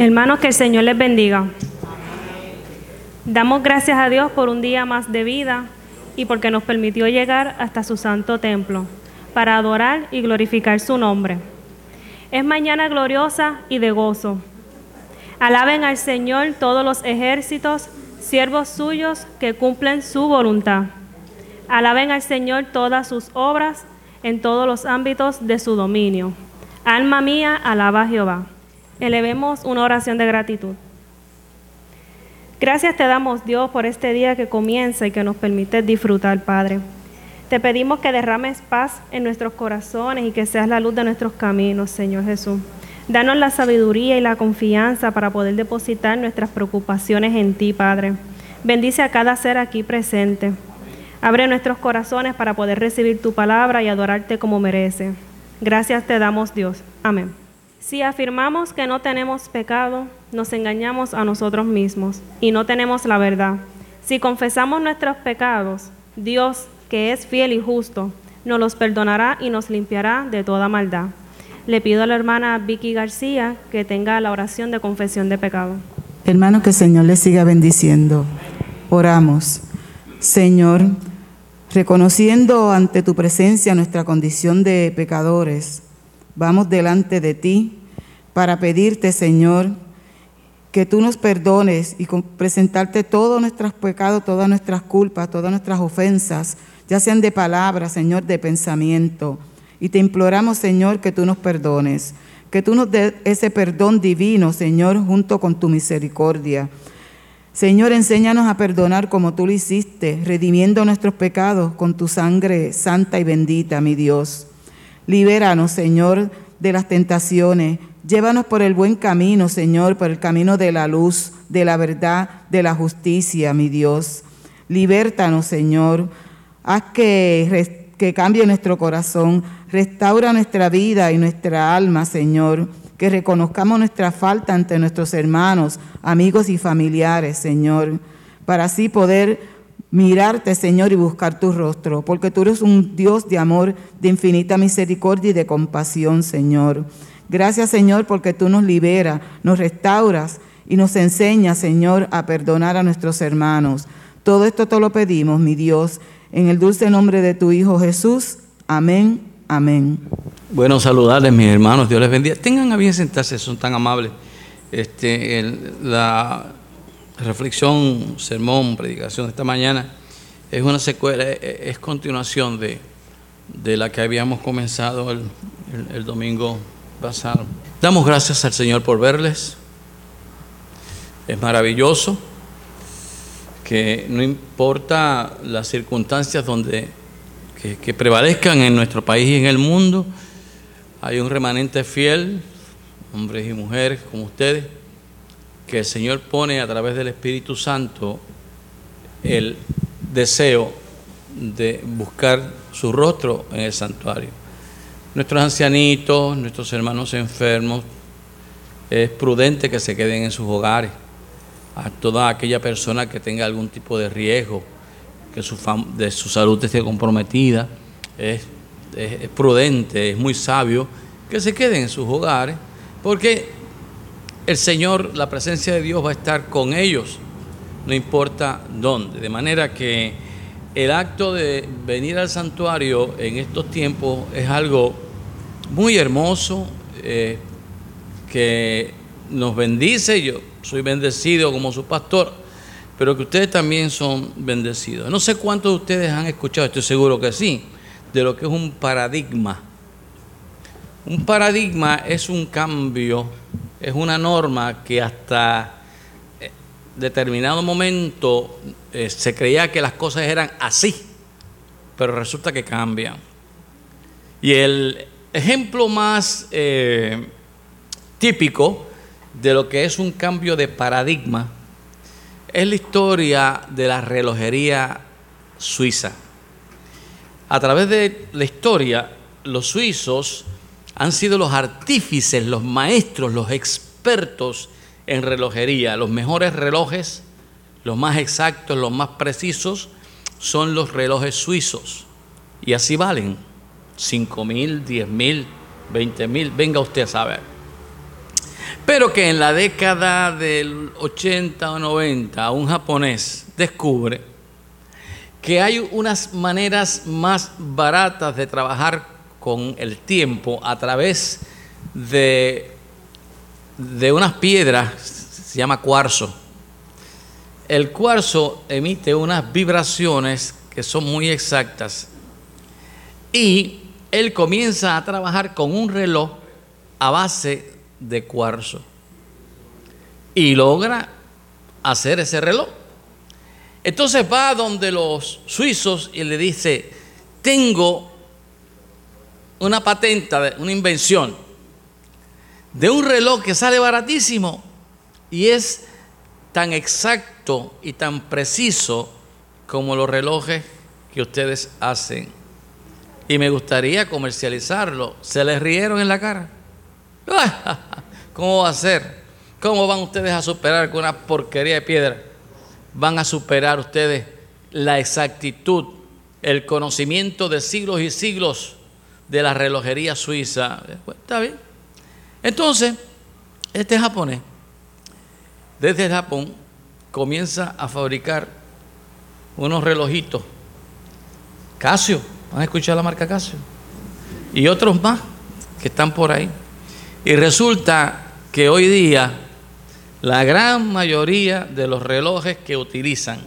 Hermanos, que el Señor les bendiga. Damos gracias a Dios por un día más de vida y porque nos permitió llegar hasta su santo templo para adorar y glorificar su nombre. Es mañana gloriosa y de gozo. Alaben al Señor todos los ejércitos, siervos suyos que cumplen su voluntad. Alaben al Señor todas sus obras en todos los ámbitos de su dominio. Alma mía, alaba a Jehová. Elevemos una oración de gratitud. Gracias te damos, Dios, por este día que comienza y que nos permite disfrutar, Padre. Te pedimos que derrames paz en nuestros corazones y que seas la luz de nuestros caminos, Señor Jesús. Danos la sabiduría y la confianza para poder depositar nuestras preocupaciones en ti, Padre. Bendice a cada ser aquí presente. Abre nuestros corazones para poder recibir tu palabra y adorarte como merece. Gracias te damos, Dios. Amén. Si afirmamos que no tenemos pecado, nos engañamos a nosotros mismos y no tenemos la verdad. Si confesamos nuestros pecados, Dios, que es fiel y justo, nos los perdonará y nos limpiará de toda maldad. Le pido a la hermana Vicky García que tenga la oración de confesión de pecado. Hermano, que el Señor le siga bendiciendo. Oramos. Señor, reconociendo ante tu presencia nuestra condición de pecadores, vamos delante de ti para pedirte, Señor, que tú nos perdones y presentarte todos nuestros pecados, todas nuestras culpas, todas nuestras ofensas, ya sean de palabra, Señor, de pensamiento. Y te imploramos, Señor, que tú nos perdones, que tú nos des ese perdón divino, Señor, junto con tu misericordia. Señor, enséñanos a perdonar como tú lo hiciste, redimiendo nuestros pecados con tu sangre santa y bendita, mi Dios. Libéranos, Señor, de las tentaciones. Llévanos por el buen camino, Señor, por el camino de la luz, de la verdad, de la justicia, mi Dios. Libértanos, Señor. Haz que, que cambie nuestro corazón. Restaura nuestra vida y nuestra alma, Señor. Que reconozcamos nuestra falta ante nuestros hermanos, amigos y familiares, Señor. Para así poder mirarte, Señor, y buscar tu rostro, porque tú eres un Dios de amor, de infinita misericordia y de compasión, Señor. Gracias, Señor, porque tú nos liberas, nos restauras y nos enseñas, Señor, a perdonar a nuestros hermanos. Todo esto te lo pedimos, mi Dios, en el dulce nombre de tu Hijo Jesús. Amén, amén. Bueno, saludarles, mis hermanos, Dios les bendiga. Tengan a bien sentarse, son tan amables. Este, la reflexión, sermón, predicación de esta mañana es una secuela, es, continuación de, de, la que habíamos comenzado el, el domingo pasado. Damos gracias al Señor por verles. Es maravilloso que no importa las circunstancias donde que, prevalezcan en nuestro país y en el mundo, hay un remanente fiel, hombres y mujeres como ustedes, que el Señor pone a través del Espíritu Santo el deseo de buscar su rostro en el santuario. Nuestros ancianitos, nuestros hermanos enfermos, es prudente que se queden en sus hogares. A toda aquella persona que tenga algún tipo de riesgo, que su, de su salud esté comprometida, es, es, es prudente, es muy sabio que se queden en sus hogares, porque el Señor, la presencia de Dios va a estar con ellos, no importa dónde. De manera que el acto de venir al santuario en estos tiempos es algo muy hermoso, eh, que nos bendice. Yo soy bendecido como su pastor, pero que ustedes también son bendecidos. No sé cuántos de ustedes han escuchado, estoy seguro que sí, de lo que es un paradigma. Un paradigma es un cambio es una norma que hasta eh, determinado momento eh, se creía que las cosas eran así, pero resulta que cambian. Y el ejemplo más eh, típico de lo que es un cambio de paradigma es la historia de la relojería suiza. A través de la historia, los suizos han sido los artífices, los maestros, los expertos en relojería. Los mejores relojes, los más exactos, los más precisos, son los relojes suizos. Y así valen 5 mil, 10 mil, 20 mil, venga usted a saber. Pero que en la década del 80 o 90 un japonés descubre que hay unas maneras más baratas de trabajar con el tiempo a través de, de unas piedras, se llama cuarzo. El cuarzo emite unas vibraciones que son muy exactas y él comienza a trabajar con un reloj a base de cuarzo y logra hacer ese reloj. Entonces va donde los suizos y le dice, tengo una patenta, una invención de un reloj que sale baratísimo y es tan exacto y tan preciso como los relojes que ustedes hacen. Y me gustaría comercializarlo. Se les rieron en la cara. ¿Cómo va a ser? ¿Cómo van ustedes a superar con una porquería de piedra? Van a superar ustedes la exactitud, el conocimiento de siglos y siglos de la relojería suiza. está bien. Entonces, este japonés, desde Japón, comienza a fabricar unos relojitos. Casio, van a escuchar la marca Casio. Y otros más que están por ahí. Y resulta que hoy día la gran mayoría de los relojes que utilizan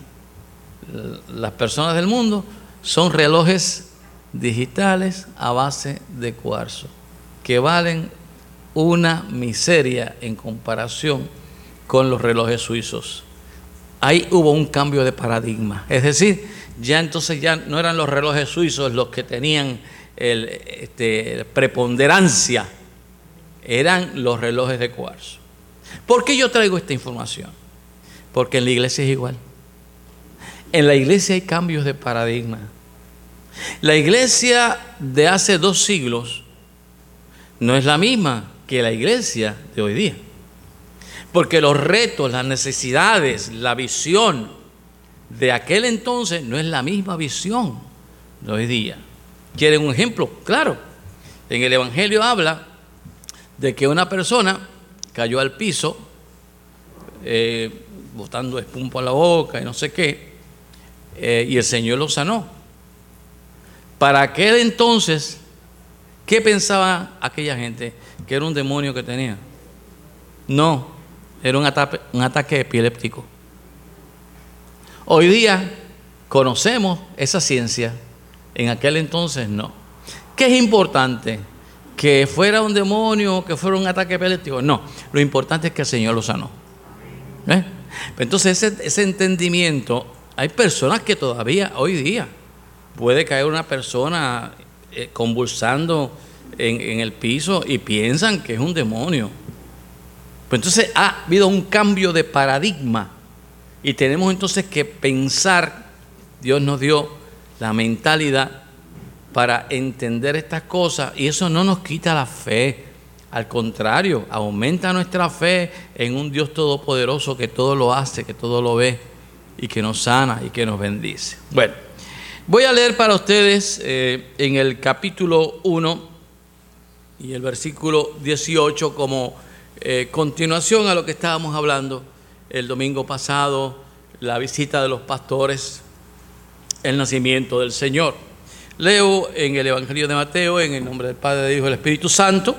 las personas del mundo son relojes digitales a base de cuarzo, que valen una miseria en comparación con los relojes suizos. Ahí hubo un cambio de paradigma. Es decir, ya entonces ya no eran los relojes suizos los que tenían este, preponderancia eran los relojes de cuarzo. ¿Por qué yo traigo esta información? Porque en la iglesia es igual. En la iglesia hay cambios de paradigma. La iglesia de hace dos siglos no es la misma que la iglesia de hoy día. Porque los retos, las necesidades, la visión de aquel entonces no es la misma visión de hoy día. ¿Quieren un ejemplo? Claro. En el Evangelio habla de que una persona cayó al piso, eh, botando espuma a la boca y no sé qué, eh, y el Señor lo sanó. Para aquel entonces, ¿qué pensaba aquella gente? Que era un demonio que tenía. No, era un ataque, un ataque epiléptico. Hoy día conocemos esa ciencia, en aquel entonces no. ¿Qué es importante? que fuera un demonio, que fuera un ataque epiléptico. No, lo importante es que el Señor lo sanó. ¿Eh? Entonces ese, entendimiento, hay personas que todavía hoy día puede caer una persona eh, convulsando en, el piso y piensan que es un demonio. Pues entonces ha habido un cambio de paradigma y tenemos entonces que pensar, Dios nos dio la mentalidad para entender estas cosas y eso no nos quita la fe. Al contrario, aumenta nuestra fe en un Dios todopoderoso que todo lo hace, que todo lo ve y que nos sana y que nos bendice. Bueno, voy a leer para ustedes eh, en el capítulo 1 y el versículo 18 como eh, continuación a lo que estábamos hablando el domingo pasado, la visita de los pastores, el nacimiento del Señor. Leo en el Evangelio de Mateo, en el nombre del Padre, del Hijo y del Espíritu Santo,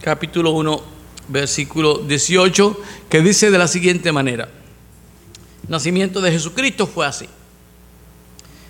capítulo 1, versículo 18, que dice de la siguiente manera, nacimiento de Jesucristo fue así.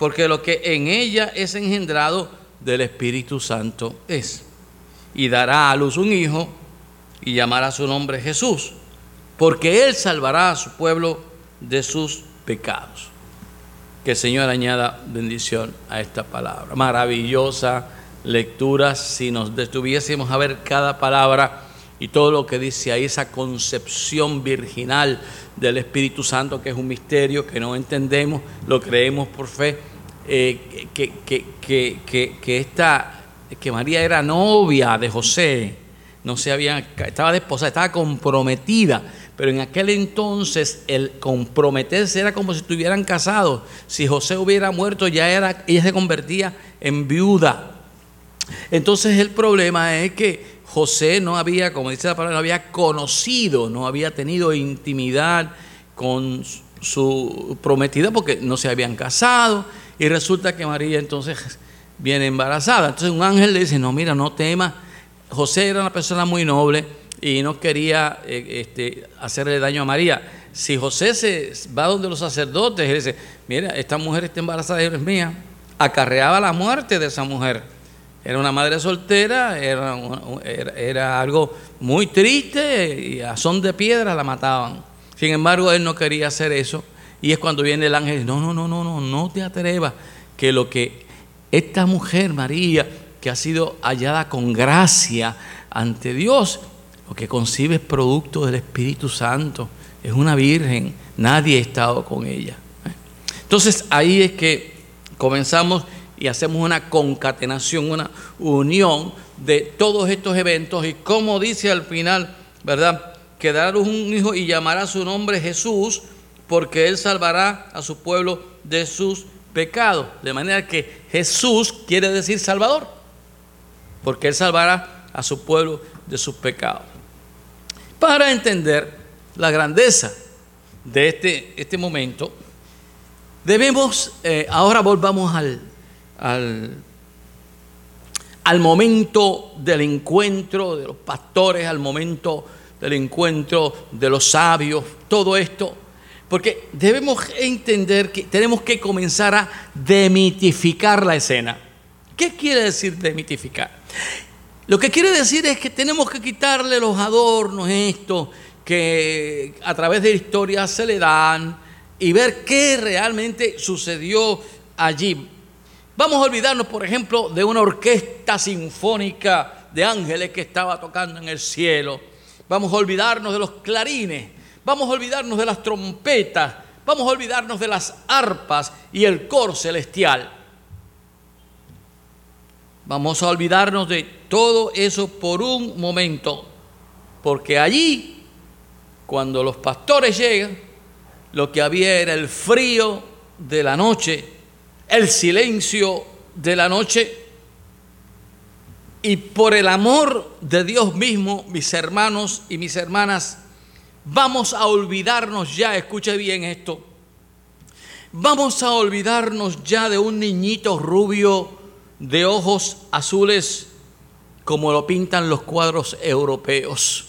porque lo que en ella es engendrado del Espíritu Santo es. Y dará a luz un hijo y llamará su nombre Jesús, porque él salvará a su pueblo de sus pecados. Que el Señor añada bendición a esta palabra. Maravillosa lectura. Si nos detuviésemos a ver cada palabra, y todo lo que dice ahí, esa concepción virginal del Espíritu Santo, que es un misterio que no entendemos, lo creemos por fe, eh, que, que, que, que, esta, que María era novia de José, no se había, estaba desposada, estaba comprometida, pero en aquel entonces el comprometerse era como si estuvieran casados. Si José hubiera muerto, ya era, ella se convertía en viuda. Entonces el problema es que José no había, como dice la palabra, no había conocido, no había tenido intimidad con su prometida porque no se habían casado y resulta que María entonces viene embarazada. Entonces un ángel le dice, no, mira, no temas. José era una persona muy noble y no quería eh, este, hacerle daño a María. Si José se va donde los sacerdotes y dice, mira, esta mujer está embarazada es mía, acarreaba la muerte de esa mujer. Era una madre soltera, era, era, algo muy triste y a son de piedra la mataban. Sin embargo, él no quería hacer eso. Y es cuando viene el ángel no, no, no, no, no, no te atrevas, que lo que esta mujer, María, que ha sido hallada con gracia ante Dios, lo que concibe es producto del Espíritu Santo, es una virgen, nadie ha estado con ella. Entonces ahí es que comenzamos y hacemos una concatenación, una unión de todos estos eventos y como dice al final, ¿verdad? Que dará un hijo y llamará su nombre Jesús porque él salvará a su pueblo de sus pecados. De manera que Jesús quiere decir Salvador, porque él salvará a su pueblo de sus pecados. Para entender la grandeza de este, este momento, debemos, eh, ahora volvamos al, al, al momento del encuentro de los pastores, al momento del encuentro de los sabios, todo esto, porque debemos entender que tenemos que comenzar a demitificar la escena. ¿Qué quiere decir demitificar? Lo que quiere decir es que tenemos que quitarle los adornos, esto que a través de la historia se le dan y ver qué realmente sucedió allí. Vamos a olvidarnos, por ejemplo, de una orquesta sinfónica de ángeles que estaba tocando en el cielo. Vamos a olvidarnos de los clarines. Vamos a olvidarnos de las trompetas. Vamos a olvidarnos de las arpas y el cor celestial. Vamos a olvidarnos de todo eso por un momento, porque allí, cuando los pastores llegan, lo que había era el frío de la noche el silencio de la noche. Y por el amor de Dios mismo, mis hermanos y mis hermanas, vamos a olvidarnos ya, escuche bien esto, vamos a olvidarnos ya de un niñito rubio de ojos azules como lo pintan los cuadros europeos.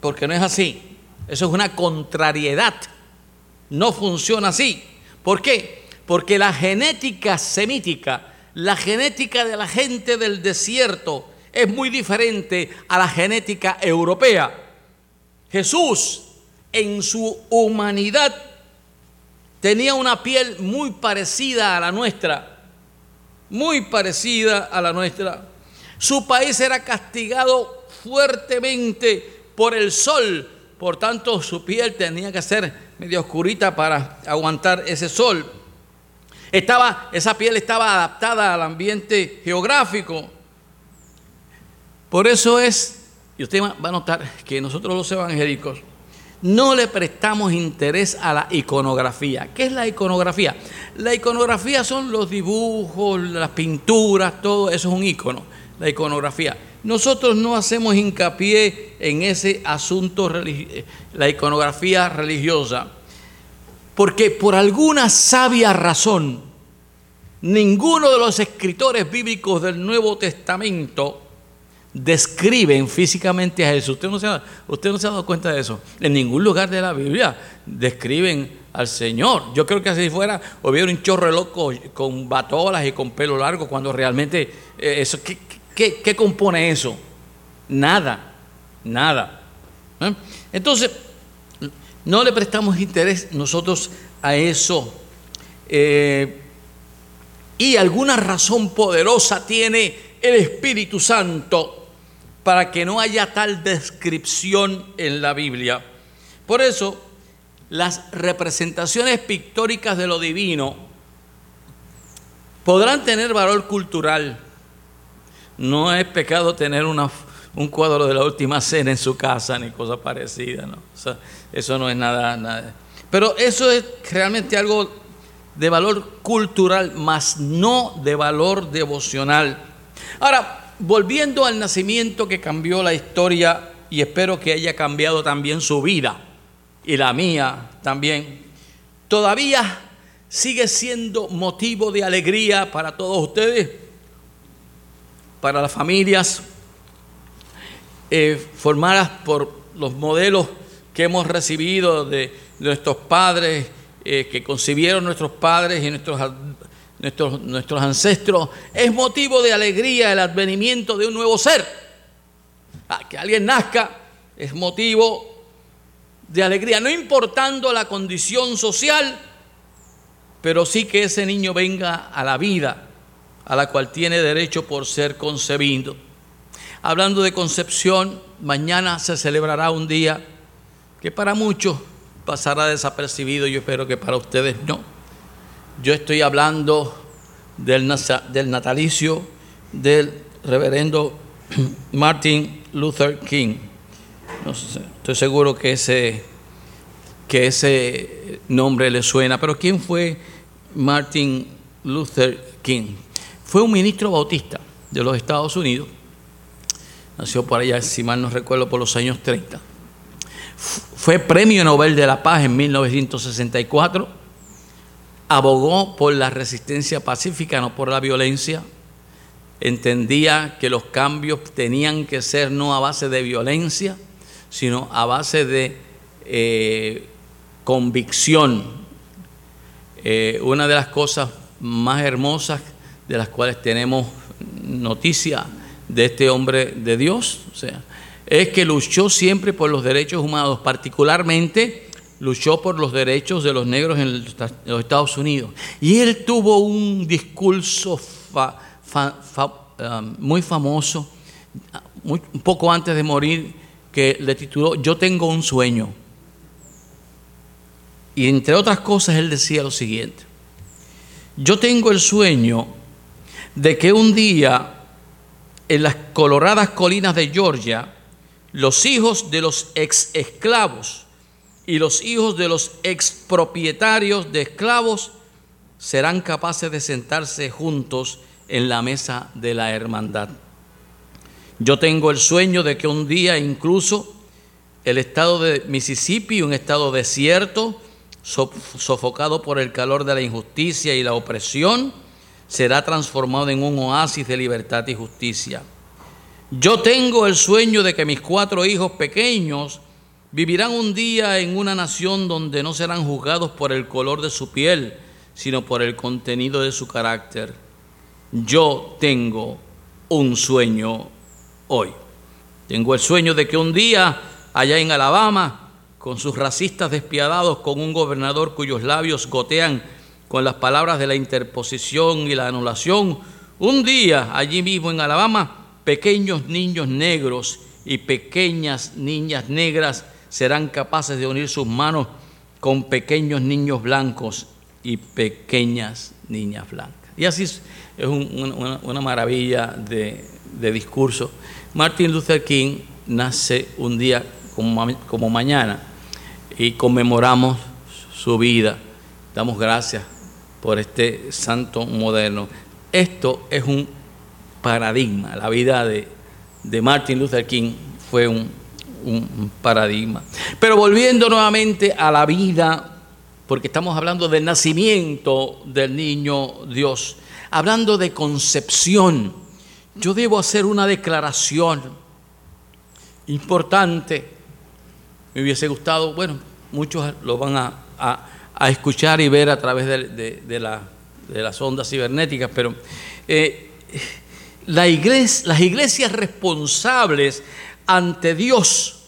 Porque no es así. Eso es una contrariedad. No funciona así. ¿Por qué? Porque la genética semítica, la genética de la gente del desierto, es muy diferente a la genética europea. Jesús, en su humanidad, tenía una piel muy parecida a la nuestra, muy parecida a la nuestra. Su país era castigado fuertemente por el sol, por tanto su piel tenía que ser medio oscurita para aguantar ese sol. Esa piel estaba adaptada al ambiente geográfico. Por eso es, y usted va a notar que nosotros los evangélicos no le prestamos interés a la iconografía. ¿Qué es la iconografía? La iconografía son los dibujos, las pinturas, todo eso es un icono, la iconografía. Nosotros no hacemos hincapié en ese asunto, la iconografía religiosa. Porque por alguna sabia razón, ninguno de los escritores bíblicos del Nuevo Testamento describen físicamente a Jesús. Usted no, se ha, usted no se ha dado cuenta de eso. En ningún lugar de la Biblia describen al Señor. Yo creo que así fuera, hubiera un chorro loco con batolas y con pelo largo, cuando realmente eh, eso, ¿qué, qué, compone eso? Nada, nada. ¿Eh? Entonces, no le prestamos interés nosotros a eso. Eh, y alguna razón poderosa tiene el Espíritu Santo para que no haya tal descripción en la Biblia. Por eso, las representaciones pictóricas de lo divino podrán tener valor cultural. No es pecado tener una, un cuadro de la última cena en su casa ni cosa parecida, ¿no? eso no es nada, nada. Pero eso es realmente algo de valor cultural, más no de valor devocional. Ahora, volviendo al nacimiento que cambió la historia y espero que haya cambiado también su vida y la mía también, todavía sigue siendo motivo de alegría para todos ustedes, para las familias eh, formadas por los modelos que hemos recibido de nuestros padres, eh, que concibieron nuestros padres y nuestros, nuestros, nuestros ancestros, es motivo de alegría el advenimiento de un nuevo ser. Ah, que alguien nazca es motivo de alegría, no importando la condición social, pero sí que ese niño venga a la vida a la cual tiene derecho por ser concebido. Hablando de concepción, mañana se celebrará un día que para muchos pasará desapercibido, yo espero que para ustedes no. Yo estoy hablando del, natalicio del reverendo Martin Luther King. Estoy seguro que ese, que ese nombre le suena, pero ¿quién fue Martin Luther King? Fue un ministro bautista de los Estados Unidos. Nació por allá, si mal no recuerdo, por los años 30 fue Premio Nobel de la Paz en 1964. Abogó por la resistencia pacífica, no por la violencia. Entendía que los cambios tenían que ser no a base de violencia, sino a base de eh, convicción. Eh, una de las cosas más hermosas de las cuales tenemos noticia de este hombre de Dios, o sea, es que luchó siempre por los derechos humanos, particularmente luchó por los derechos de los negros en los Estados Unidos. Y él tuvo un discurso um, muy famoso, un poco antes de morir, que le tituló Yo tengo un sueño. Y entre otras cosas él decía lo siguiente, yo tengo el sueño de que un día en las coloradas colinas de Georgia, los hijos de los ex esclavos y los hijos de los expropietarios de esclavos serán capaces de sentarse juntos en la mesa de la hermandad. Yo tengo el sueño de que un día incluso el estado de Mississippi, un estado desierto, sofocado por el calor de la injusticia y la opresión, será transformado en un oasis de libertad y justicia. Yo tengo el sueño de que mis cuatro hijos pequeños vivirán un día en una nación donde no serán juzgados por el color de su piel, sino por el contenido de su carácter. Yo tengo un sueño hoy. Tengo el sueño de que un día, allá en Alabama, con sus racistas despiadados, con un gobernador cuyos labios gotean con las palabras de la interposición y la anulación, un día allí mismo en Alabama, pequeños niños negros y pequeñas niñas negras serán capaces de unir sus manos con pequeños niños blancos y pequeñas niñas blancas. Y así es, una, maravilla de, discurso. Martin Luther King nace un día como, mañana y conmemoramos su vida. Damos gracias por este santo moderno. Esto es un paradigma. La vida de, Martin Luther King fue un, un paradigma. Pero volviendo nuevamente a la vida, porque estamos hablando del nacimiento del niño Dios, hablando de concepción, yo debo hacer una declaración importante. Me hubiese gustado, bueno, muchos lo van a, escuchar y ver a través de, la, de las ondas cibernéticas, pero eh, las iglesias responsables ante Dios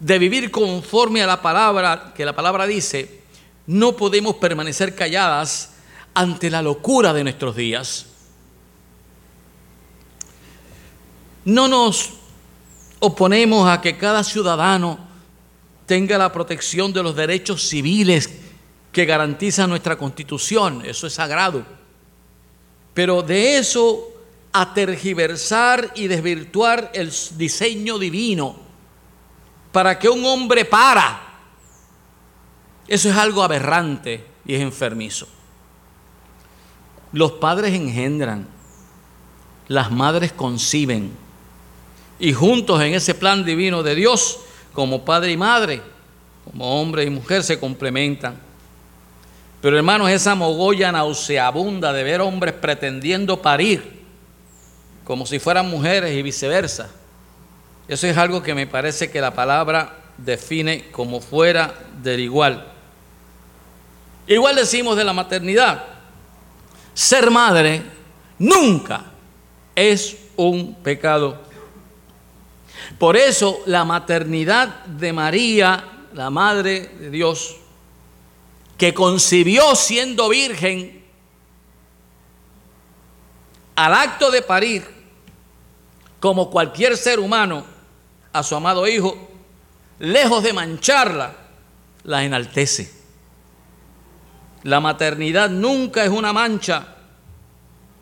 de vivir conforme a la palabra, que la palabra dice, no podemos permanecer calladas ante la locura de nuestros días. No nos oponemos a que cada ciudadano tenga la protección de los derechos civiles que garantiza nuestra constitución, eso es sagrado. Pero de eso a tergiversar y desvirtuar el diseño divino para que un hombre para, eso es algo aberrante y es enfermizo. Los padres engendran, las madres conciben y juntos en ese plan divino de Dios, como padre y madre, como hombre y mujer, se complementan. Pero hermanos, esa mogolla nauseabunda de ver hombres pretendiendo parir como si fueran mujeres y viceversa. Eso es algo que me parece que la palabra define como fuera del igual. Igual decimos de la maternidad. Ser madre nunca es un pecado. Por eso la maternidad de María, la Madre de Dios, que concibió siendo virgen, al acto de parir, como cualquier ser humano, a su amado Hijo, lejos de mancharla, la enaltece. La maternidad nunca es una mancha,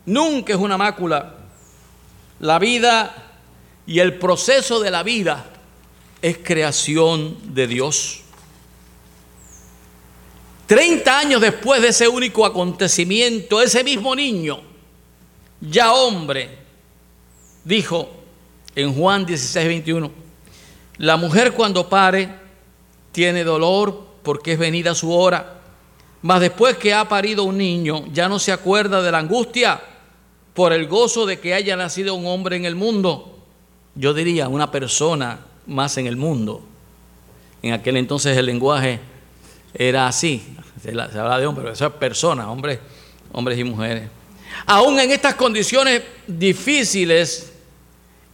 nunca es una mácula. La vida y el proceso de la vida es creación de Dios. Treinta años después de ese único acontecimiento, ese mismo niño, ya hombre, dijo en Juan 16, 21, la mujer cuando pare tiene dolor porque es venida su hora, mas después que ha parido un niño ya no se acuerda de la angustia por el gozo de que haya nacido un hombre en el mundo. Yo diría una persona más en el mundo. En aquel entonces el lenguaje era así, se, habla de hombre, pero eso es persona, hombres, hombres y mujeres. Aún en estas condiciones difíciles,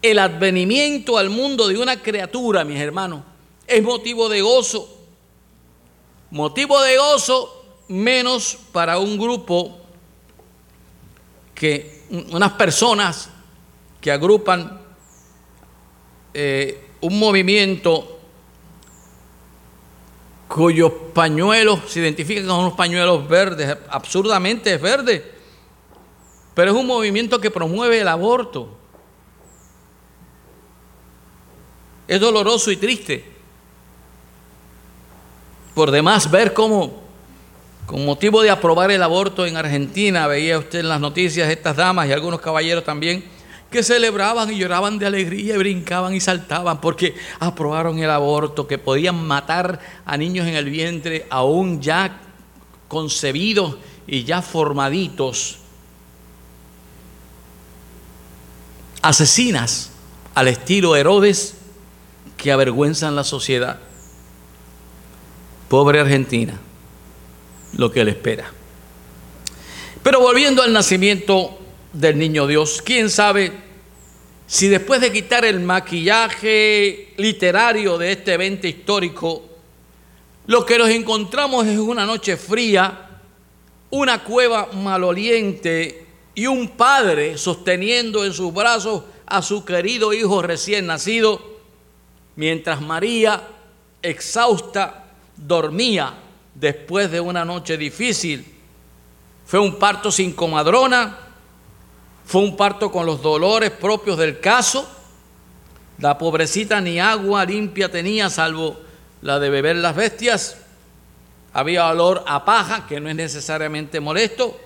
el advenimiento al mundo de una criatura, mis hermanos, es motivo de gozo. Motivo de gozo menos para un grupo que, unas personas que agrupan eh, un movimiento cuyos pañuelos se identifican con unos pañuelos verdes, absurdamente es verde, pero es un movimiento que promueve el aborto. Es doloroso y triste. Por demás, ver cómo, con motivo de aprobar el aborto en Argentina, veía usted en las noticias estas damas y algunos caballeros también, que celebraban y lloraban de alegría y brincaban y saltaban porque aprobaron el aborto, que podían matar a niños en el vientre aún ya concebidos y ya formaditos. Asesinas al estilo Herodes que avergüenzan la sociedad. Pobre Argentina, lo que le espera. Pero volviendo al nacimiento del niño Dios, quién sabe si después de quitar el maquillaje literario de este evento histórico, lo que nos encontramos es una noche fría, una cueva maloliente y un padre sosteniendo en sus brazos a su querido hijo recién nacido, mientras María, exhausta, dormía después de una noche difícil. Fue un parto sin comadrona, fue un parto con los dolores propios del caso. La pobrecita ni agua limpia tenía, salvo la de beber las bestias. Había olor a paja, que no es necesariamente molesto,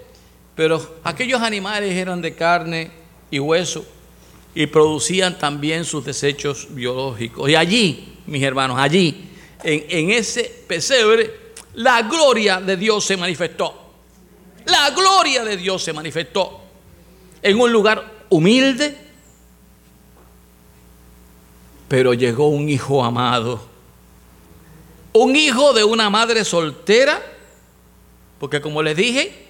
pero aquellos animales eran de carne y hueso y producían también sus desechos biológicos. Y allí, mis hermanos, allí, en, en ese pesebre, la gloria de Dios se manifestó. La gloria de Dios se manifestó en un lugar humilde, pero llegó un hijo amado, un hijo de una madre soltera, porque como les dije,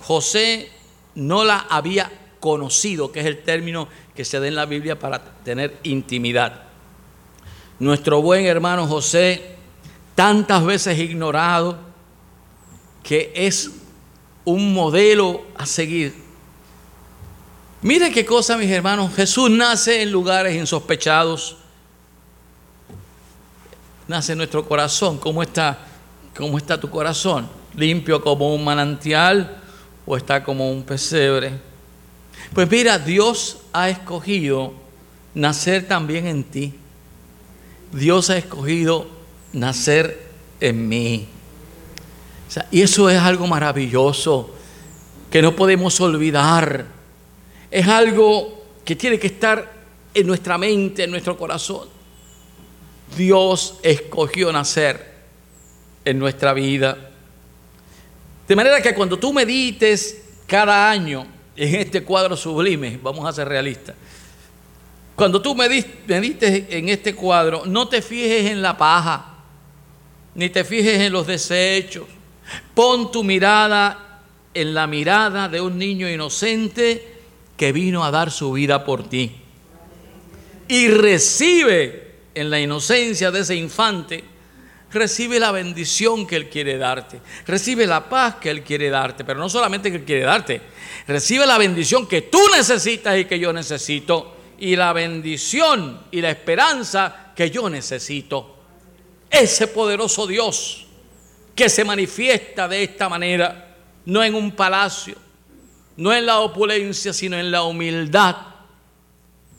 José no la había conocido, que es el término que se da en la Biblia para tener intimidad. Nuestro buen hermano José, tantas veces ignorado, que es un modelo a seguir. Mire qué cosa, mis hermanos. Jesús nace en lugares insospechados. Nace en nuestro corazón. ¿Cómo está, cómo está tu corazón? ¿Limpio como un manantial o está como un pesebre? Pues mira, Dios ha escogido nacer también en ti. Dios ha escogido nacer en mí. y eso es algo maravilloso que no podemos olvidar. Es algo que tiene que estar en nuestra mente, en nuestro corazón. Dios escogió nacer en nuestra vida. De manera que cuando tú medites cada año en este cuadro sublime, vamos a ser realistas, cuando tú medites en este cuadro, no te fijes en la paja, ni te fijes en los desechos. Pon tu mirada en la mirada de un niño inocente que vino a dar su vida por ti. Y recibe en la inocencia de ese infante, recibe la bendición que Él quiere darte, recibe la paz que Él quiere darte, pero no solamente que Él quiere darte, recibe la bendición que tú necesitas y que yo necesito y la bendición y la esperanza que yo necesito. Ese poderoso Dios que se manifiesta de esta manera, no en un palacio, no en la opulencia, sino en la humildad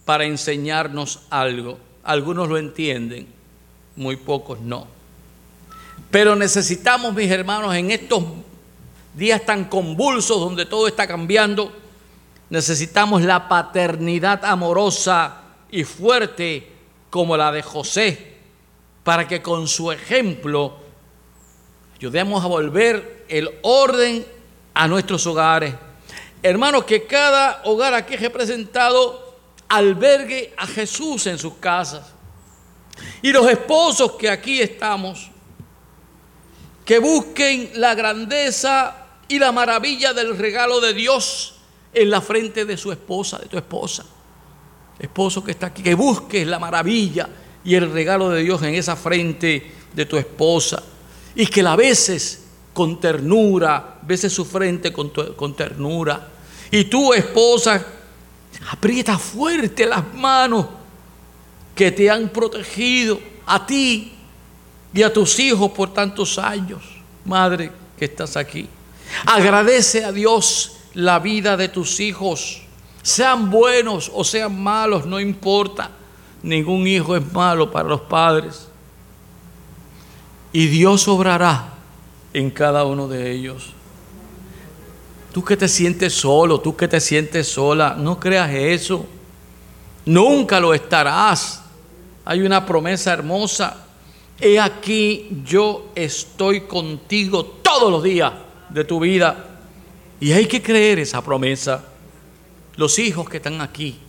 para enseñarnos algo. Algunos lo entienden, muy pocos no. Pero necesitamos, mis hermanos, en estos días tan convulsos donde todo está cambiando, Necesitamos la paternidad amorosa y fuerte como la de José, para que con su ejemplo ayudemos a volver el orden a nuestros hogares. Hermanos, que cada hogar aquí representado albergue a Jesús en sus casas. Y los esposos que aquí estamos, que busquen la grandeza y la maravilla del regalo de Dios en la frente de su esposa, de tu esposa. Esposo que está aquí, que busques la maravilla y el regalo de Dios en esa frente de tu esposa y que la beses con ternura, beses su frente con, con ternura. Y tu esposa, aprieta fuerte las manos que te han protegido a ti y a tus hijos por tantos años. Madre que estás aquí. Agradece a Dios la vida de tus hijos. Sean buenos o sean malos, no importa. Ningún hijo es malo para los padres. Y Dios obrará en cada uno de ellos. Tú que te sientes solo, tú que te sientes sola, no creas eso. Nunca lo estarás. Hay una promesa hermosa. He aquí, yo estoy contigo todos los días de tu vida y hay que creer esa promesa. Los hijos que están aquí,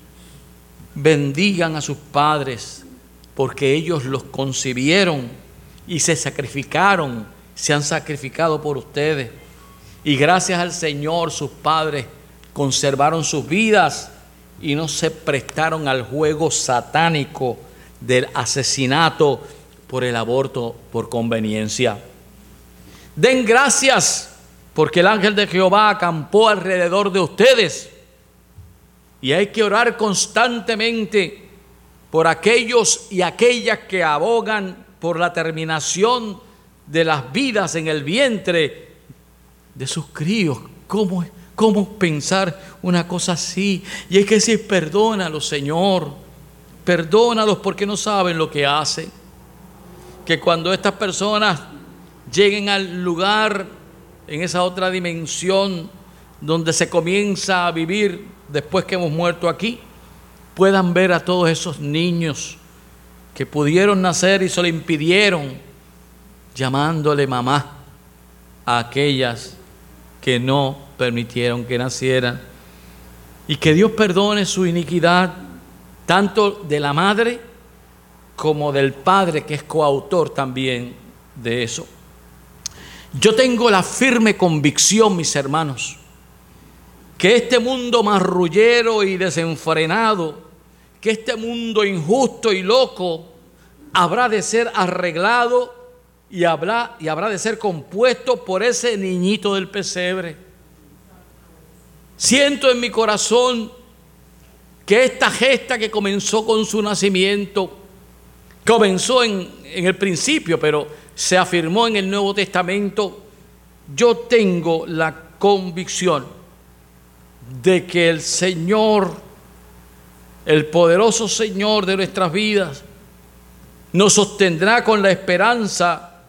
bendigan a sus padres, porque ellos los concibieron y se sacrificaron, se han sacrificado por ustedes. Y gracias al Señor sus padres conservaron sus vidas y no se prestaron al juego satánico del asesinato por el aborto por conveniencia. Den gracias porque el ángel de Jehová acampó alrededor de ustedes. Y hay que orar constantemente por aquellos y aquellas que abogan por la terminación de las vidas en el vientre de sus críos. ¿Cómo, cómo pensar una cosa así? Y hay que decir, perdónalos, Señor. Perdónalos porque no saben lo que hacen. Que cuando estas personas lleguen al lugar en esa otra dimensión donde se comienza a vivir después que hemos muerto aquí, puedan ver a todos esos niños que pudieron nacer y se lo impidieron, llamándole mamá a aquellas que no permitieron que nacieran. Y que Dios perdone su iniquidad, tanto de la madre como del padre, que es coautor también de eso. Yo tengo la firme convicción, mis hermanos, que este mundo marrullero y desenfrenado, que este mundo injusto y loco, habrá de ser arreglado y habrá, y habrá de ser compuesto por ese niñito del pesebre. Siento en mi corazón que esta gesta que comenzó con su nacimiento, comenzó en, en el principio, pero se afirmó en el Nuevo Testamento, yo tengo la convicción de que el Señor, el poderoso Señor de nuestras vidas, nos sostendrá con la esperanza.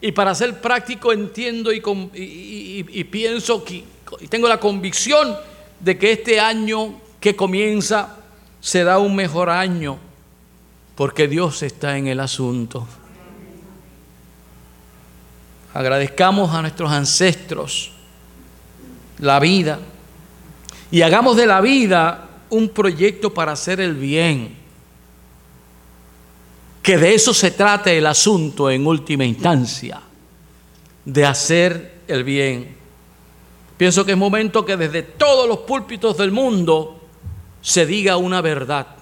Y para ser práctico entiendo y, pienso que y tengo la convicción de que este año que comienza será un mejor año porque Dios está en el asunto. Agradezcamos a nuestros ancestros la vida y hagamos de la vida un proyecto para hacer el bien. Que de eso se trate el asunto en última instancia, de hacer el bien. Pienso que es momento que desde todos los púlpitos del mundo se diga una verdad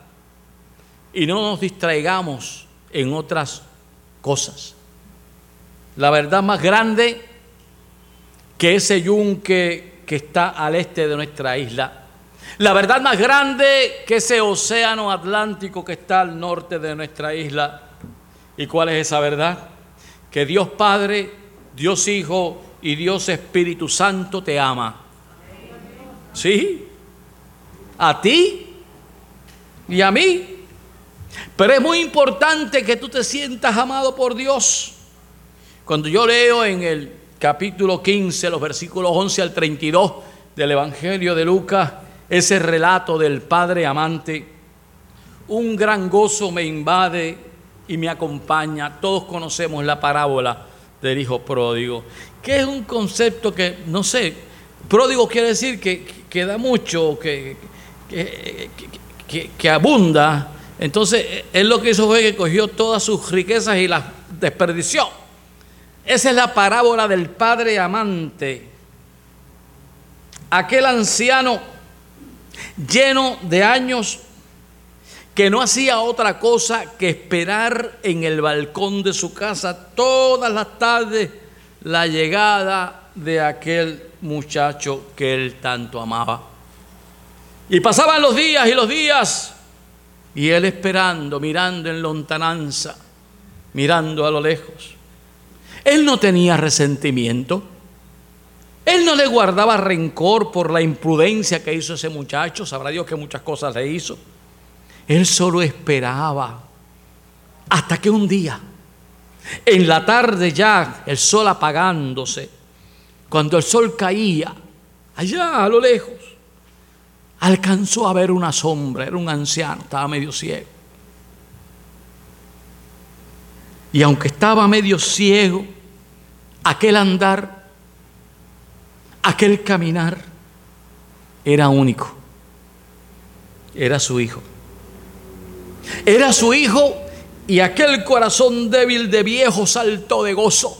y no nos distraigamos en otras cosas. La verdad más grande que ese yunque que está al este de nuestra isla. La verdad más grande que ese océano Atlántico que está al norte de nuestra isla. ¿Y cuál es esa verdad? Que Dios Padre, Dios Hijo y Dios Espíritu Santo te ama. ¿Sí? A ti y a mí. Pero es muy importante que tú te sientas amado por Dios. Cuando yo leo en el capítulo 15, los versículos 11 al 32 del Evangelio de Lucas, ese relato del Padre amante, un gran gozo me invade y me acompaña. Todos conocemos la parábola del Hijo pródigo, que es un concepto que, no sé, pródigo quiere decir que, que da mucho, que, que, abunda. Entonces, él lo que hizo fue que cogió todas sus riquezas y las desperdició. Esa es la parábola del padre amante. Aquel anciano lleno de años que no hacía otra cosa que esperar en el balcón de su casa todas las tardes la llegada de aquel muchacho que él tanto amaba. Y pasaban los días y los días, y él esperando, mirando en lontananza, mirando a lo lejos. Él no tenía resentimiento. Él no le guardaba rencor por la imprudencia que hizo ese muchacho. Sabrá Dios que muchas cosas le hizo. Él solo esperaba hasta que un día, en la tarde ya, el sol apagándose, cuando el sol caía, allá a lo lejos, alcanzó a ver una sombra, era un anciano, estaba medio ciego. Y aunque estaba medio ciego, aquel andar, aquel caminar, era único. Era su hijo. Era su hijo y aquel corazón débil de viejo saltó de gozo.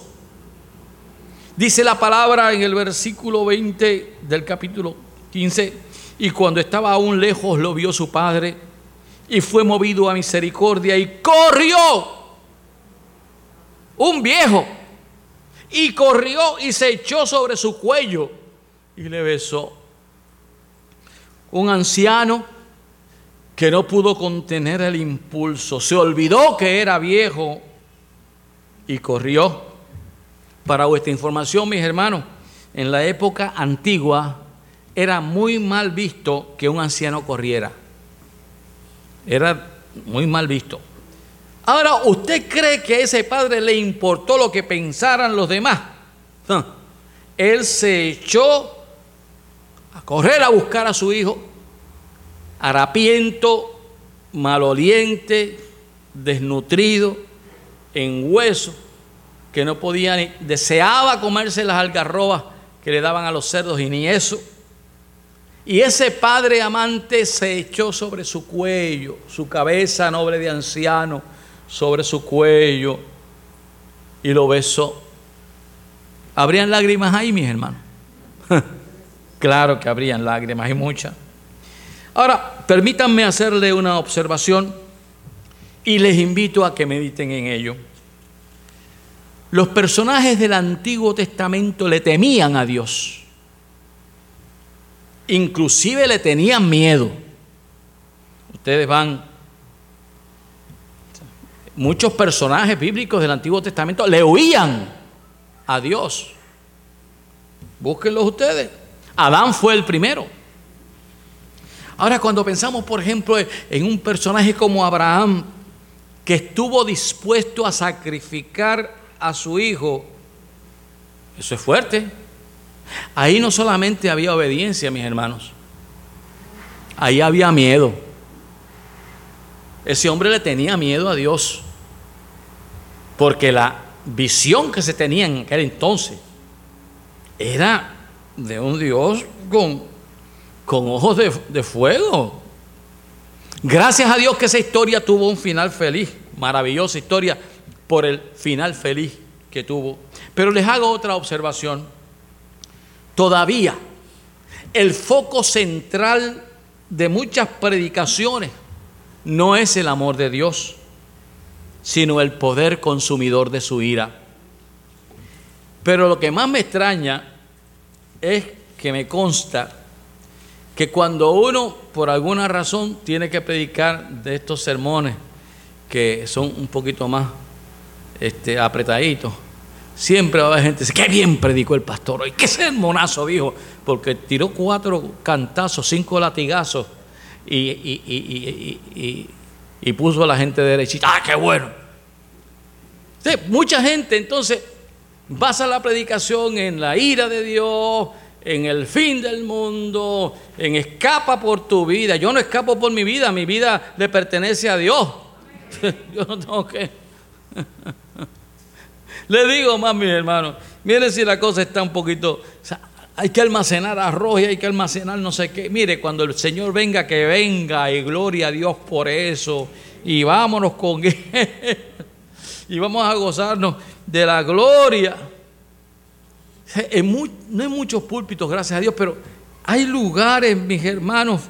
Dice la palabra en el versículo 20 del capítulo 15, y cuando estaba aún lejos lo vio su padre y fue movido a misericordia y corrió un viejo, y corrió y se echó sobre su cuello y le besó. Un anciano que no pudo contener el impulso, se olvidó que era viejo y corrió. Para vuestra información, mis hermanos, en la época antigua era muy mal visto que un anciano corriera. Era muy mal visto. Ahora, ¿usted cree que a ese padre le importó lo que pensaran los demás? Él se echó a correr a buscar a su hijo, harapiento, maloliente, desnutrido, en hueso, que no podía ni, deseaba comerse las algarrobas que le daban a los cerdos y ni eso. Y ese padre amante se echó sobre su cuello, su cabeza noble de anciano, sobre su cuello y lo besó. ¿Habrían lágrimas ahí, mis hermanos? claro que habrían lágrimas y muchas. Ahora, permítanme hacerle una observación y les invito a que mediten en ello. Los personajes del Antiguo Testamento le temían a Dios. Inclusive le tenían miedo. Ustedes van, muchos personajes bíblicos del Antiguo Testamento le oían a Dios. Búsquenlos ustedes. Adán fue el primero. Ahora cuando pensamos, por ejemplo, en un personaje como Abraham, que estuvo dispuesto a sacrificar a su hijo, eso es fuerte. Ahí no solamente había obediencia, mis hermanos, ahí había miedo. Ese hombre le tenía miedo a Dios, porque la visión que se tenía en aquel entonces era de un Dios con, con ojos de, de fuego. Gracias a Dios que esa historia tuvo un final feliz, maravillosa historia por el final feliz que tuvo. Pero les hago otra observación. Todavía el foco central de muchas predicaciones no es el amor de Dios, sino el poder consumidor de su ira. Pero lo que más me extraña es que me consta que cuando uno por alguna razón tiene que predicar de estos sermones que son un poquito más este, apretaditos, siempre va a haber gente que dice, qué bien predicó el pastor hoy, qué sermonazo dijo, porque tiró cuatro cantazos, cinco latigazos y, puso a la gente derechita, ah, qué bueno. mucha gente entonces basa la predicación en la ira de Dios, en el fin del mundo, en escapa por tu vida. Yo no escapo por mi vida, mi vida le pertenece a Dios. Yo no tengo que... Le digo más, mis hermanos, miren si la cosa está un poquito... hay que almacenar arroz y hay que almacenar no sé qué. Mire, cuando el Señor venga, que venga y gloria a Dios por eso. Y vámonos con él. y vamos a gozarnos de la gloria. no hay muchos púlpitos, gracias a Dios, pero hay lugares, mis hermanos,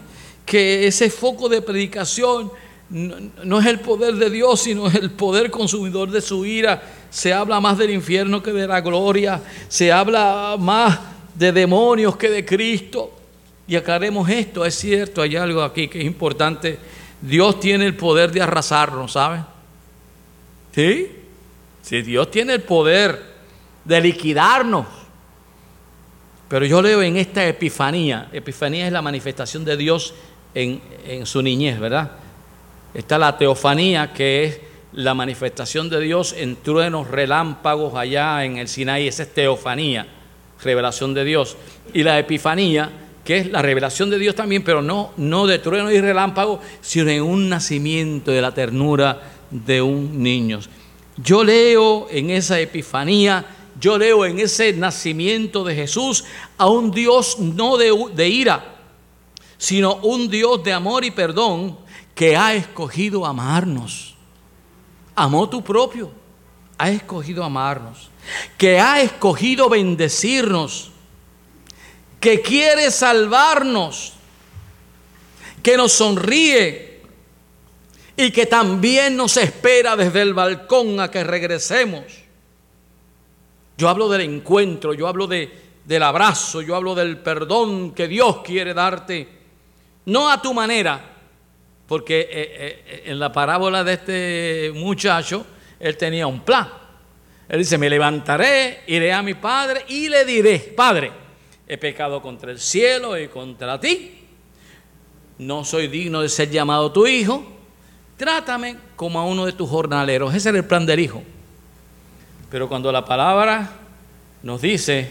que ese foco de predicación no, es el poder de Dios, sino el poder consumidor de su ira. Se habla más del infierno que de la gloria. Se habla más de demonios que de Cristo. Y aclaremos esto, es cierto, hay algo aquí que es importante. Dios tiene el poder de arrasarnos, ¿saben? ¿Sí? Sí, Dios tiene el poder de liquidarnos. Pero yo leo en esta epifanía, epifanía es la manifestación de Dios en, en su niñez, ¿verdad? Está la teofanía, que es la manifestación de Dios en truenos, relámpagos allá en el Sinaí. Esa es teofanía, revelación de Dios. Y la epifanía, que es la revelación de Dios también, pero no, no de truenos y relámpagos, sino en un nacimiento de la ternura de un niño. Yo leo en esa epifanía, yo leo en ese nacimiento de Jesús a un Dios no de, de ira, sino un Dios de amor y perdón que ha escogido amarnos. Amó tu propio, ha escogido amarnos. Que ha escogido bendecirnos. Que quiere salvarnos. Que nos sonríe. Y que también nos espera desde el balcón a que regresemos. Yo hablo del encuentro, yo hablo de, del abrazo, yo hablo del perdón que Dios quiere darte. No a tu manera, porque eh, eh, en la parábola de este muchacho, él tenía un plan. Él dice, me levantaré, iré a mi padre y le diré, Padre, he pecado contra el cielo y contra ti. No soy digno de ser llamado tu hijo. Trátame como a uno de tus jornaleros. Ese era el plan del hijo. Pero cuando la palabra nos dice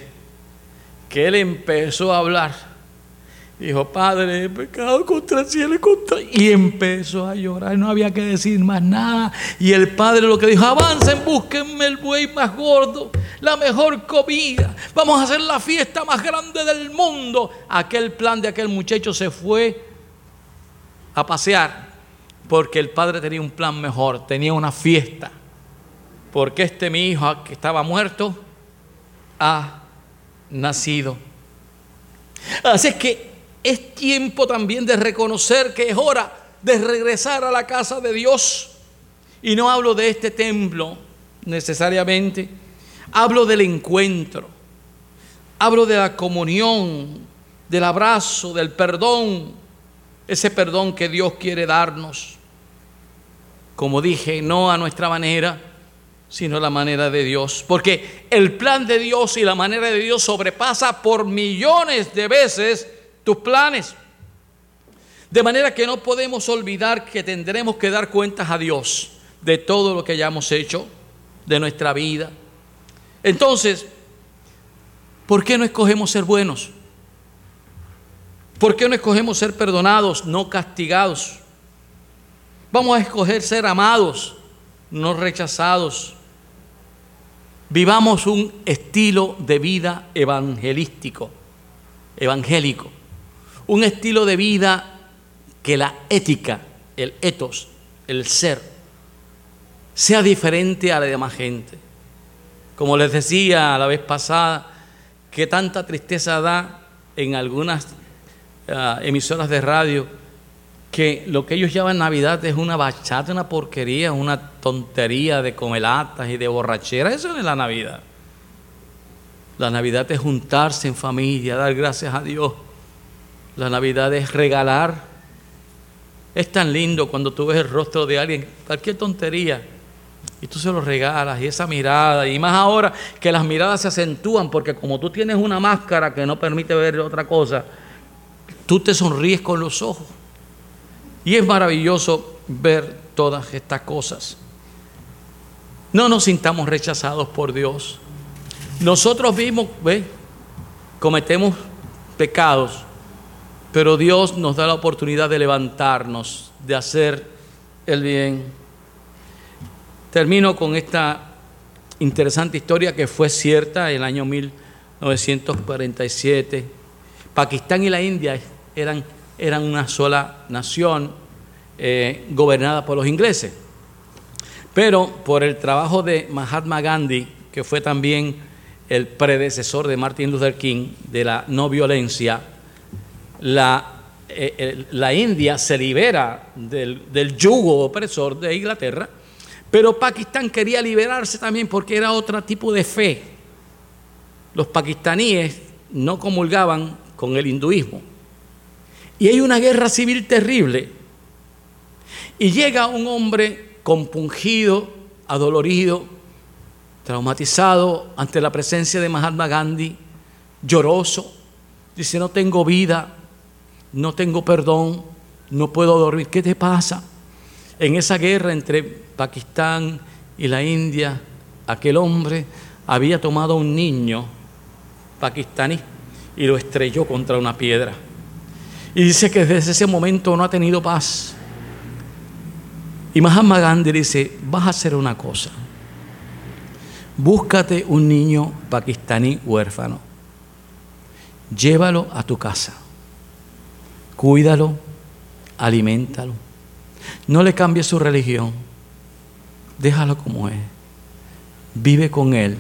que él empezó a hablar, Dijo, Padre, he pecado contra el cielo y contra... Y empezó a llorar, no había que decir más nada. Y el padre lo que dijo, avancen, búsquenme el buey más gordo, la mejor comida. Vamos a hacer la fiesta más grande del mundo. Aquel plan de aquel muchacho se fue a pasear porque el padre tenía un plan mejor, tenía una fiesta. Porque este mi hijo que estaba muerto ha nacido. Así es que es tiempo también de reconocer que es hora de regresar a la casa de Dios. Y no hablo de este templo necesariamente, hablo del encuentro, hablo de la comunión, del abrazo, del perdón, ese perdón que Dios quiere darnos. Como dije, no a nuestra manera, sino a la manera de Dios. Porque el plan de Dios y la manera de Dios sobrepasa por millones de veces tus planes. De manera que no podemos olvidar que tendremos que dar cuentas a Dios de todo lo que hayamos hecho, de nuestra vida. Entonces, ¿por qué no escogemos ser buenos? ¿Por qué no escogemos ser perdonados, no castigados? Vamos a escoger ser amados, no rechazados. Vivamos un estilo de vida evangelístico, evangélico. Un estilo de vida que la ética, el etos, el ser, sea diferente a la demás gente. Como les decía la vez pasada, que tanta tristeza da en algunas uh, emisoras de radio que lo que ellos llaman Navidad es una bachata, una porquería, una tontería de comelatas y de borrachera. Eso no es la Navidad. La Navidad es juntarse en familia, dar gracias a Dios. La Navidad es regalar. Es tan lindo cuando tú ves el rostro de alguien, cualquier tontería, y tú se lo regalas, y esa mirada, y más ahora que las miradas se acentúan, porque como tú tienes una máscara que no permite ver otra cosa, tú te sonríes con los ojos. Y es maravilloso ver todas estas cosas. No nos sintamos rechazados por Dios. Nosotros mismos, ¿ve? Cometemos pecados, pero Dios nos da la oportunidad de levantarnos, de hacer el bien. Termino con esta interesante historia que fue cierta en el año 1947. Pakistán y la India eran eran una sola nación eh, gobernada por los ingleses. Pero por el trabajo de Mahatma Gandhi, que fue también el predecesor de Martin Luther King, de la no violencia, la, eh, la India se libera del, del yugo opresor de Inglaterra, pero Pakistán quería liberarse también porque era otro tipo de fe. Los pakistaníes no comulgaban con el hinduismo. Y hay una guerra civil terrible. Y llega un hombre compungido, adolorido, traumatizado ante la presencia de Mahatma Gandhi, lloroso. Dice, no tengo vida, no tengo perdón, no puedo dormir. ¿Qué te pasa? En esa guerra entre Pakistán y la India, aquel hombre había tomado a un niño pakistaní y lo estrelló contra una piedra. Y dice que desde ese momento no ha tenido paz. Y Mahatma Gandhi dice, vas a hacer una cosa. Búscate un niño pakistaní huérfano. Llévalo a tu casa. Cuídalo, aliméntalo. No le cambies su religión. Déjalo como es. Vive con él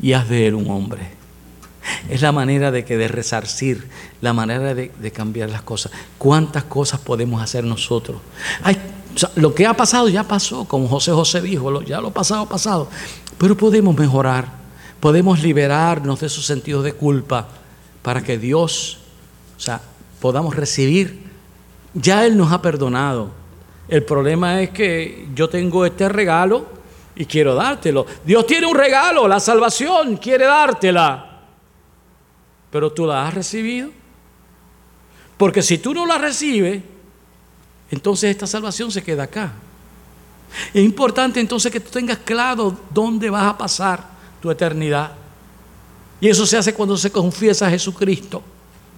y haz de él un hombre. Es la manera de que de resarcir, la manera de, cambiar las cosas. ¿Cuántas cosas podemos hacer nosotros? lo que ha pasado ya pasó, como José José dijo, ya lo pasado, pasado. Pero podemos mejorar, podemos liberarnos de esos sentidos de culpa para que Dios, o sea, podamos recibir. Ya Él nos ha perdonado. El problema es que yo tengo este regalo y quiero dártelo. Dios tiene un regalo, la salvación, quiere dártela pero tú la has recibido. Porque si tú no la recibes, entonces esta salvación se queda acá. Es importante entonces que tú tengas claro dónde vas a pasar tu eternidad. Y eso se hace cuando se confiesa a Jesucristo,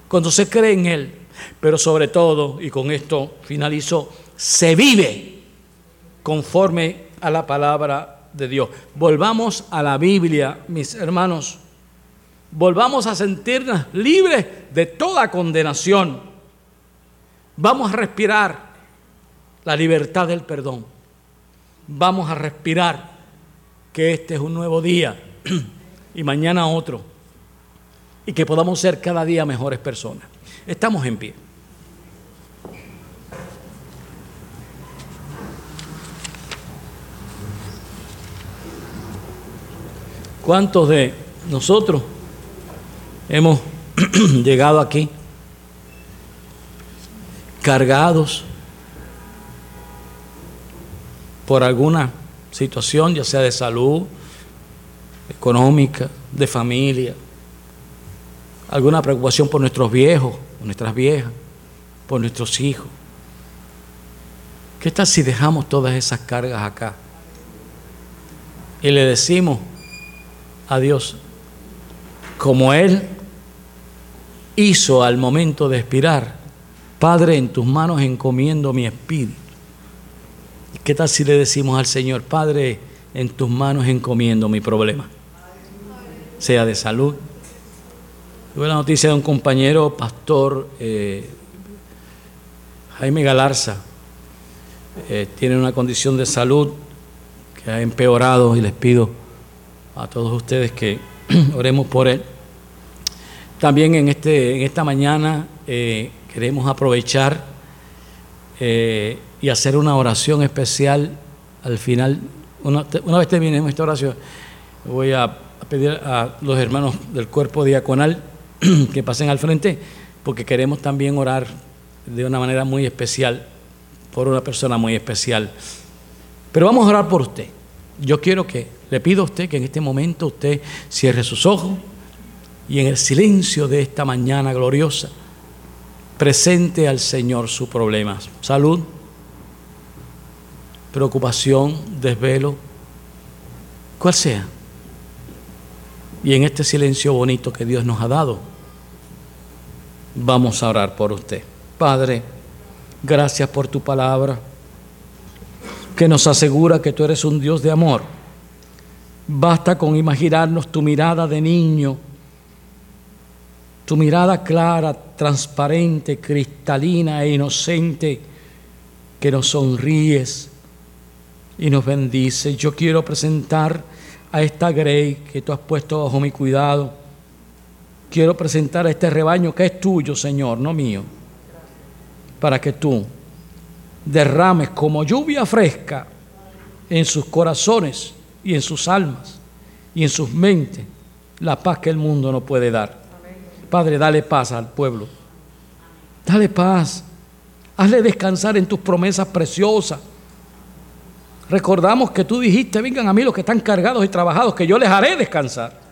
cuando se cree en Él. Pero sobre todo, y con esto finalizo, se vive conforme a la palabra de Dios. Volvamos a la Biblia, mis hermanos volvamos a sentirnos libres de toda condenación. Vamos a respirar la libertad del perdón. Vamos a respirar que este es un nuevo día y mañana otro. Y que podamos ser cada día mejores personas. Estamos en pie. ¿Cuántos de nosotros hemos llegado aquí cargados por alguna situación, ya sea de salud, económica, de familia, alguna preocupación por nuestros viejos, por nuestras viejas, por nuestros hijos. ¿Qué tal si dejamos todas esas cargas acá? Y le decimos a Dios, como Él hizo al momento de expirar, Padre, en tus manos encomiendo mi espíritu. ¿Qué tal si le decimos al Señor, Padre, en tus manos encomiendo mi problema? Sea de salud. Tuve la noticia de un compañero, pastor eh, Jaime Galarza. Eh, tiene una condición de salud que ha empeorado y les pido a todos ustedes que oremos por él. También en, este, esta mañana eh, queremos aprovechar y hacer una oración especial al final. Una, una vez terminemos esta oración, voy a pedir a los hermanos del cuerpo diaconal que pasen al frente, porque queremos también orar de una manera muy especial por una persona muy especial. Pero vamos a orar por usted. Yo quiero que le pido a usted que en este momento usted cierre sus ojos y en el silencio de esta mañana gloriosa presente al Señor su problema. Salud, preocupación, desvelo, cual sea. Y en este silencio bonito que Dios nos ha dado, vamos a orar por usted. Padre, gracias por tu palabra que nos asegura que tú eres un Dios de amor. Basta con imaginarnos tu mirada de niño, tu mirada clara, transparente, cristalina e inocente, que nos sonríes y nos bendices. Yo quiero presentar a esta Grey que tú has puesto bajo mi cuidado. Quiero presentar a este rebaño que es tuyo, Señor, no mío, para que tú derrames como lluvia fresca en sus corazones y en sus almas y en sus mentes la paz que el mundo no puede dar. Padre, dale paz al pueblo. Dale paz. Hazle descansar en tus promesas preciosas. Recordamos que tú dijiste, vengan a mí los que están cargados y trabajados, que yo les haré descansar.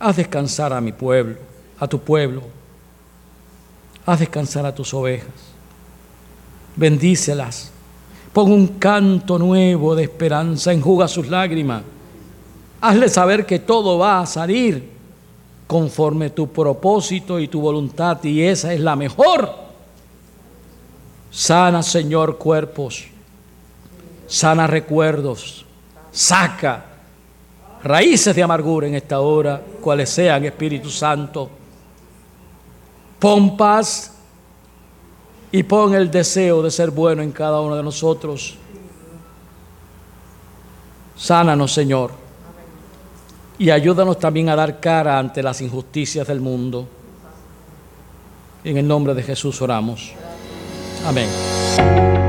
Haz descansar a mi pueblo, a tu pueblo. Haz descansar a tus ovejas bendícelas. Pon un canto nuevo de esperanza, enjuga sus lágrimas. Hazle saber que todo va a salir conforme tu propósito y tu voluntad, y esa es la mejor. Sana, Señor, cuerpos, sana recuerdos, saca raíces de amargura en esta hora, cuales sean, Espíritu Santo. Pon paz y pon el deseo de ser bueno en cada uno de nosotros. Sánanos, Señor. Y ayúdanos también a dar cara ante las injusticias del mundo. En el nombre de Jesús oramos. Amén.